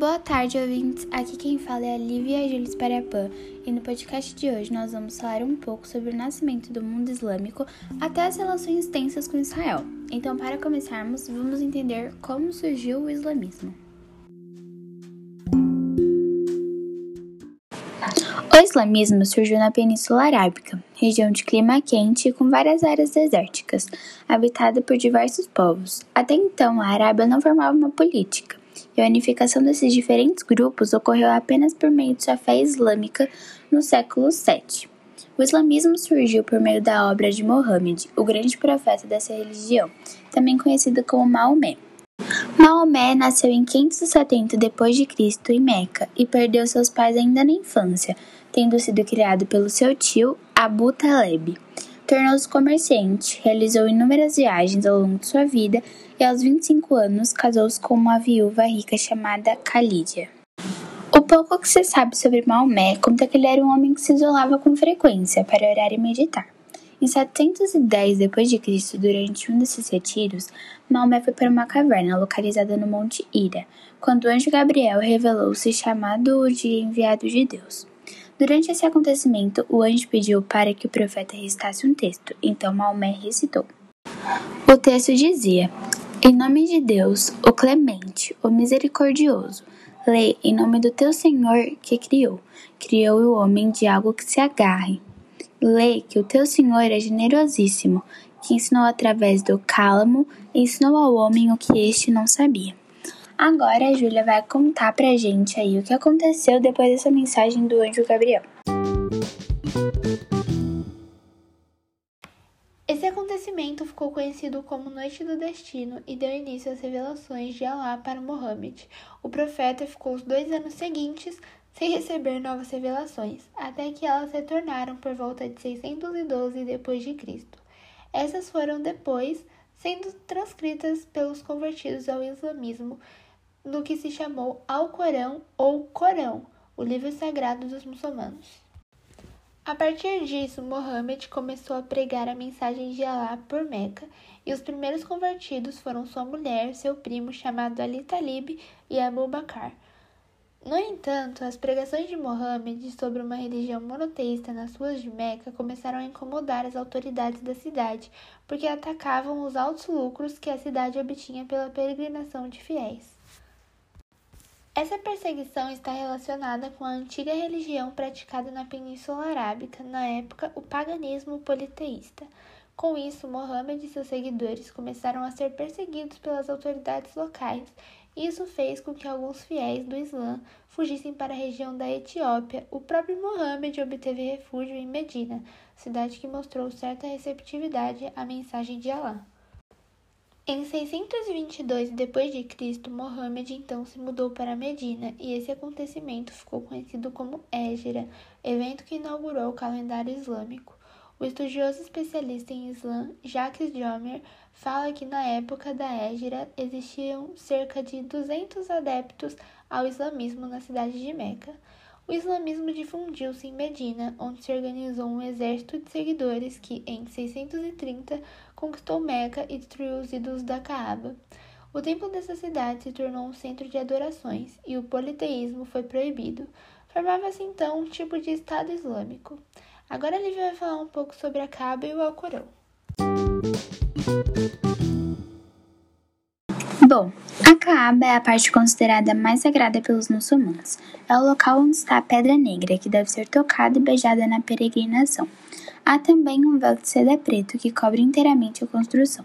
Boa tarde, ouvintes. Aqui quem fala é a Lívia Jules Parapã e no podcast de hoje nós vamos falar um pouco sobre o nascimento do mundo islâmico até as relações tensas com Israel. Então, para começarmos, vamos entender como surgiu o islamismo. O islamismo surgiu na Península Arábica, região de clima quente e com várias áreas desérticas, habitada por diversos povos. Até então, a Arábia não formava uma política, a unificação desses diferentes grupos ocorreu apenas por meio de sua fé islâmica no século VII. O islamismo surgiu por meio da obra de Mohammed, o grande profeta dessa religião, também conhecido como Maomé. Maomé nasceu em 570 d.C. em Meca e perdeu seus pais ainda na infância, tendo sido criado pelo seu tio Abu Taleb. Tornou-se comerciante, realizou inúmeras viagens ao longo de sua vida e, aos 25 anos, casou-se com uma viúva rica chamada Khadija. O pouco que se sabe sobre Maomé conta que ele era um homem que se isolava com frequência para orar e meditar. Em 710 d.C., durante um desses retiros, Maomé foi para uma caverna localizada no Monte Ira, quando o anjo Gabriel revelou-se chamado de enviado de Deus. Durante esse acontecimento, o anjo pediu para que o profeta recitasse um texto, então Maomé recitou. O texto dizia: Em nome de Deus, o clemente, o misericordioso, lê em nome do teu Senhor que criou. Criou o homem de algo que se agarre. Lê que o teu Senhor é generosíssimo, que ensinou através do cálamo, ensinou ao homem o que este não sabia. Agora a Júlia vai contar pra gente aí o que aconteceu depois dessa mensagem do anjo Gabriel. Esse acontecimento ficou conhecido como Noite do Destino e deu início às revelações de Alá para Mohammed. O profeta ficou os dois anos seguintes sem receber novas revelações, até que elas retornaram por volta de 612 d.C. Essas foram depois sendo transcritas pelos convertidos ao islamismo no que se chamou Alcorão ou Corão, o livro sagrado dos muçulmanos. A partir disso, Mohammed começou a pregar a mensagem de Alá por Meca, e os primeiros convertidos foram sua mulher, seu primo chamado Ali Talib e Abu Bakr. No entanto, as pregações de Mohammed sobre uma religião monoteísta nas ruas de Meca começaram a incomodar as autoridades da cidade, porque atacavam os altos lucros que a cidade obtinha pela peregrinação de fiéis. Essa perseguição está relacionada com a antiga religião praticada na Península Arábica, na época o paganismo politeísta. Com isso, Mohammed e seus seguidores começaram a ser perseguidos pelas autoridades locais. Isso fez com que alguns fiéis do Islã fugissem para a região da Etiópia. O próprio Mohammed obteve refúgio em Medina, cidade que mostrou certa receptividade à mensagem de Alá. Em 622 d.C., Mohammed então se mudou para Medina e esse acontecimento ficou conhecido como Égira, evento que inaugurou o calendário islâmico. O estudioso especialista em Islã, Jacques Jomer, fala que na época da Égira existiam cerca de 200 adeptos ao islamismo na cidade de Meca. O islamismo difundiu-se em Medina, onde se organizou um exército de seguidores que, em 630, conquistou Meca e destruiu os ídolos da Caaba. O templo dessa cidade se tornou um centro de adorações e o politeísmo foi proibido. Formava-se então um tipo de Estado Islâmico. Agora Lívia vai falar um pouco sobre a Caaba e o Alcorão. Bom, a Kaaba é a parte considerada mais sagrada pelos muçulmanos. É o local onde está a Pedra Negra, que deve ser tocada e beijada na peregrinação. Há também um véu de seda preto que cobre inteiramente a construção.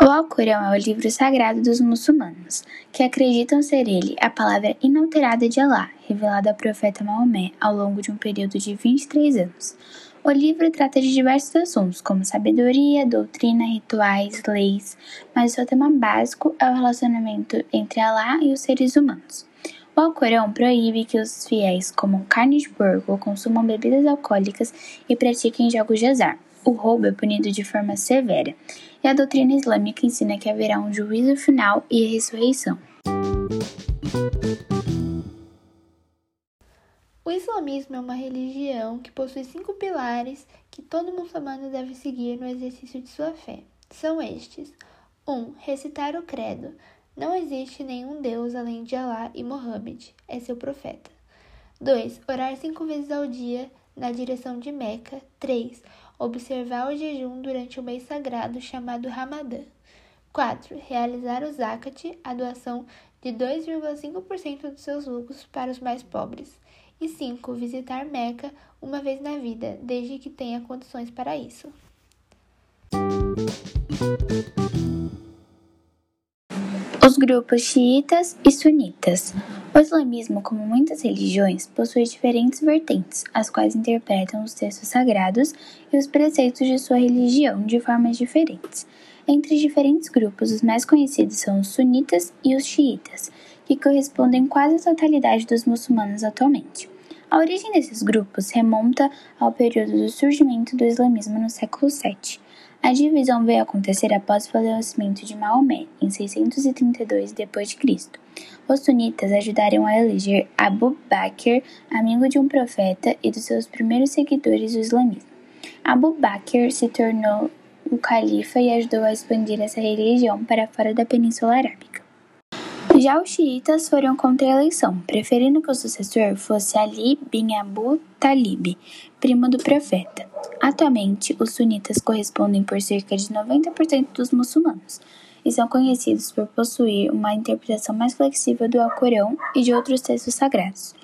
O Alcorão é o livro sagrado dos muçulmanos, que acreditam ser ele a palavra inalterada de Alá, revelada ao profeta Maomé ao longo de um período de 23 anos. O livro trata de diversos assuntos, como sabedoria, doutrina, rituais, leis, mas o seu tema básico é o relacionamento entre Alá e os seres humanos. O Alcorão proíbe que os fiéis comam carne de porco, consumam bebidas alcoólicas e pratiquem jogos de azar. O roubo é punido de forma severa, e a doutrina islâmica ensina que haverá um juízo final e a ressurreição. O islamismo é uma religião que possui cinco pilares que todo muçulmano deve seguir no exercício de sua fé. São estes: 1. Um, recitar o credo. Não existe nenhum Deus além de Alá e Mohammed, é seu profeta. 2. Orar cinco vezes ao dia na direção de Meca. 3. Observar o jejum durante o mês sagrado chamado Ramadã. 4. Realizar o zakat, a doação de 2,5% dos seus lucros para os mais pobres. E 5. Visitar Meca uma vez na vida, desde que tenha condições para isso. Os grupos xiitas e sunitas. O islamismo, como muitas religiões, possui diferentes vertentes, as quais interpretam os textos sagrados e os preceitos de sua religião de formas diferentes. Entre diferentes grupos, os mais conhecidos são os sunitas e os xiitas, que correspondem quase à totalidade dos muçulmanos atualmente. A origem desses grupos remonta ao período do surgimento do islamismo no século VII. A divisão veio acontecer após o falecimento de Maomé, em 632 d.C. Os sunitas ajudaram a eleger Abu Bakr, amigo de um profeta e dos seus primeiros seguidores do islamismo. Abu Bakr se tornou o califa e ajudou a expandir essa religião para fora da Península Arábica. Já os xiitas foram contra a eleição, preferindo que o sucessor fosse Ali bin Abu Talib, primo do profeta. Atualmente, os sunitas correspondem por cerca de 90% dos muçulmanos e são conhecidos por possuir uma interpretação mais flexível do Alcorão e de outros textos sagrados.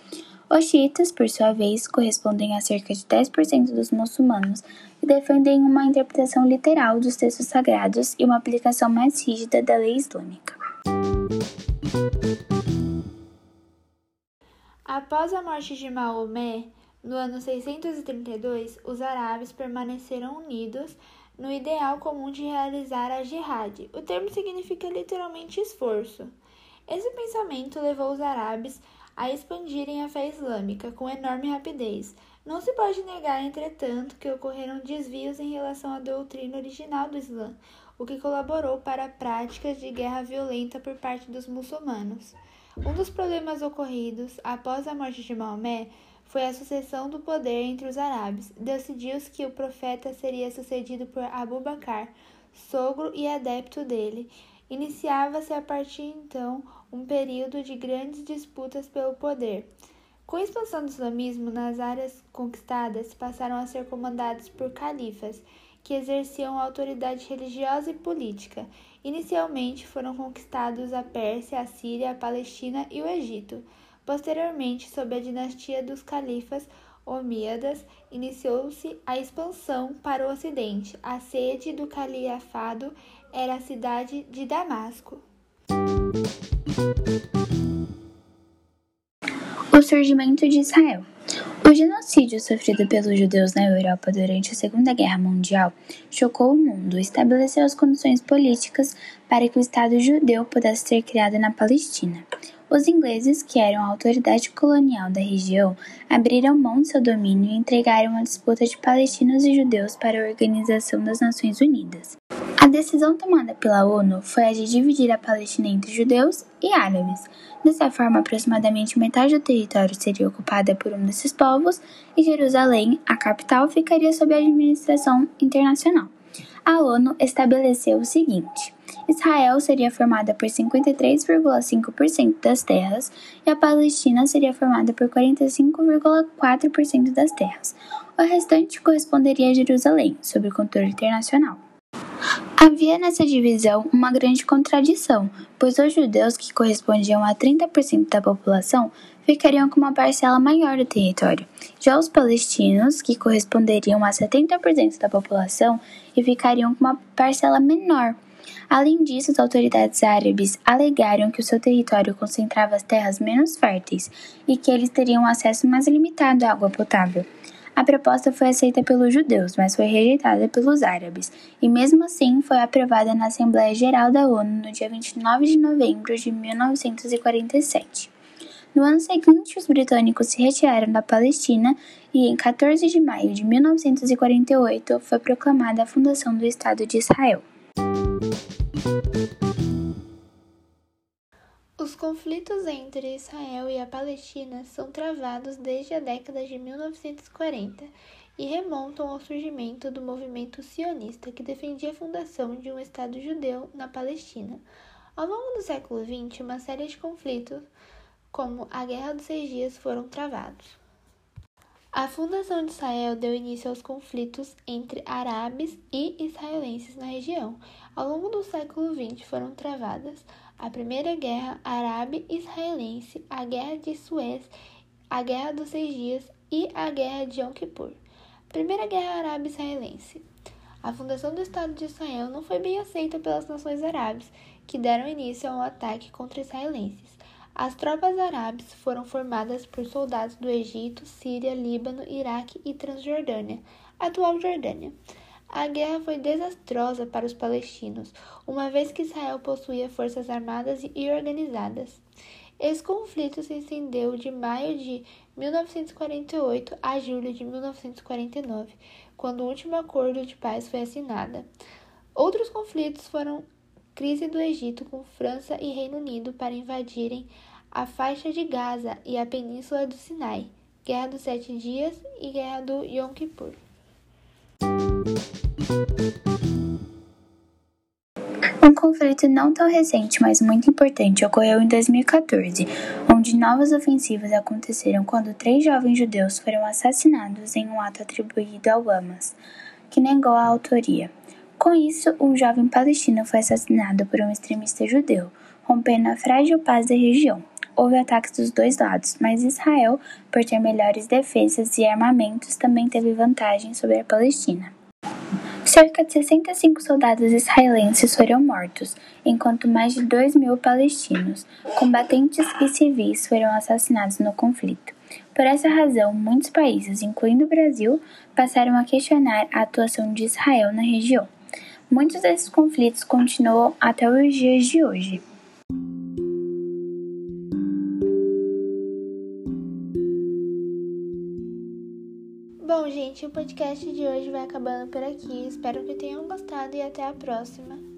Os xiitas, por sua vez, correspondem a cerca de 10% dos muçulmanos e defendem uma interpretação literal dos textos sagrados e uma aplicação mais rígida da lei islâmica. Após a morte de Maomé, no ano 632, os árabes permaneceram unidos no ideal comum de realizar a jihad. O termo significa literalmente esforço. Esse pensamento levou os árabes a expandirem a fé islâmica com enorme rapidez. Não se pode negar, entretanto, que ocorreram desvios em relação à doutrina original do Islã, o que colaborou para práticas de guerra violenta por parte dos muçulmanos. Um dos problemas ocorridos após a morte de Maomé foi a sucessão do poder entre os árabes. Decidiu-se que o profeta seria sucedido por Abu Bakr, sogro e adepto dele. Iniciava-se a partir então um período de grandes disputas pelo poder. Com a expansão do islamismo nas áreas conquistadas, passaram a ser comandados por califas, que exerciam autoridade religiosa e política. Inicialmente foram conquistados a Pérsia, a Síria, a Palestina e o Egito. Posteriormente, sob a dinastia dos califas omíadas, iniciou-se a expansão para o ocidente. A sede do califado era a cidade de Damasco. O surgimento de Israel. O genocídio sofrido pelos judeus na Europa durante a Segunda Guerra Mundial chocou o mundo e estabeleceu as condições políticas para que o Estado judeu pudesse ser criado na Palestina. Os ingleses, que eram a autoridade colonial da região, abriram mão de seu domínio e entregaram a disputa de palestinos e judeus para a Organização das Nações Unidas. A decisão tomada pela ONU foi a de dividir a Palestina entre judeus e árabes. Dessa forma, aproximadamente metade do território seria ocupada por um desses povos e Jerusalém, a capital, ficaria sob a administração internacional. A ONU estabeleceu o seguinte: Israel seria formada por 53,5% das terras e a Palestina seria formada por 45,4% das terras. O restante corresponderia a Jerusalém, sob controle internacional. Havia nessa divisão uma grande contradição, pois os judeus, que correspondiam a 30% da população, ficariam com uma parcela maior do território. Já os palestinos, que corresponderiam a 70% da população, e ficariam com uma parcela menor. Além disso, as autoridades árabes alegaram que o seu território concentrava as terras menos férteis e que eles teriam acesso mais limitado à água potável. A proposta foi aceita pelos judeus, mas foi rejeitada pelos árabes, e mesmo assim foi aprovada na Assembleia Geral da ONU no dia 29 de novembro de 1947. No ano seguinte, os britânicos se retiraram da Palestina e, em 14 de maio de 1948, foi proclamada a fundação do Estado de Israel. Conflitos entre Israel e a Palestina são travados desde a década de 1940 e remontam ao surgimento do movimento sionista que defendia a fundação de um Estado judeu na Palestina. Ao longo do século XX, uma série de conflitos, como a Guerra dos Seis Dias, foram travados. A fundação de Israel deu início aos conflitos entre árabes e israelenses na região. Ao longo do século XX foram travadas a Primeira Guerra Árabe-Israelense, a Guerra de Suez, a Guerra dos Seis Dias e a Guerra de Yom Kippur. Primeira Guerra Árabe-Israelense. A fundação do Estado de Israel não foi bem aceita pelas nações árabes, que deram início a um ataque contra israelenses. As tropas árabes foram formadas por soldados do Egito, Síria, Líbano, Iraque e Transjordânia, atual Jordânia. A guerra foi desastrosa para os palestinos, uma vez que Israel possuía forças armadas e organizadas. Esse conflito se estendeu de maio de 1948 a julho de 1949, quando o último acordo de paz foi assinado. Outros conflitos foram crise do Egito com França e Reino Unido para invadirem a faixa de Gaza e a península do Sinai, Guerra dos Sete Dias e Guerra do Yom Kippur. Um conflito não tão recente, mas muito importante, ocorreu em 2014, onde novas ofensivas aconteceram quando três jovens judeus foram assassinados em um ato atribuído ao Hamas, que negou a autoria. Com isso, um jovem palestino foi assassinado por um extremista judeu, rompendo a frágil paz da região. Houve ataques dos dois lados, mas Israel, por ter melhores defesas e armamentos, também teve vantagem sobre a Palestina. Cerca de 65 soldados israelenses foram mortos, enquanto mais de 2 mil palestinos, combatentes e civis, foram assassinados no conflito. Por essa razão, muitos países, incluindo o Brasil, passaram a questionar a atuação de Israel na região. Muitos desses conflitos continuam até os dias de hoje. Gente, o podcast de hoje vai acabando por aqui. Espero que tenham gostado e até a próxima.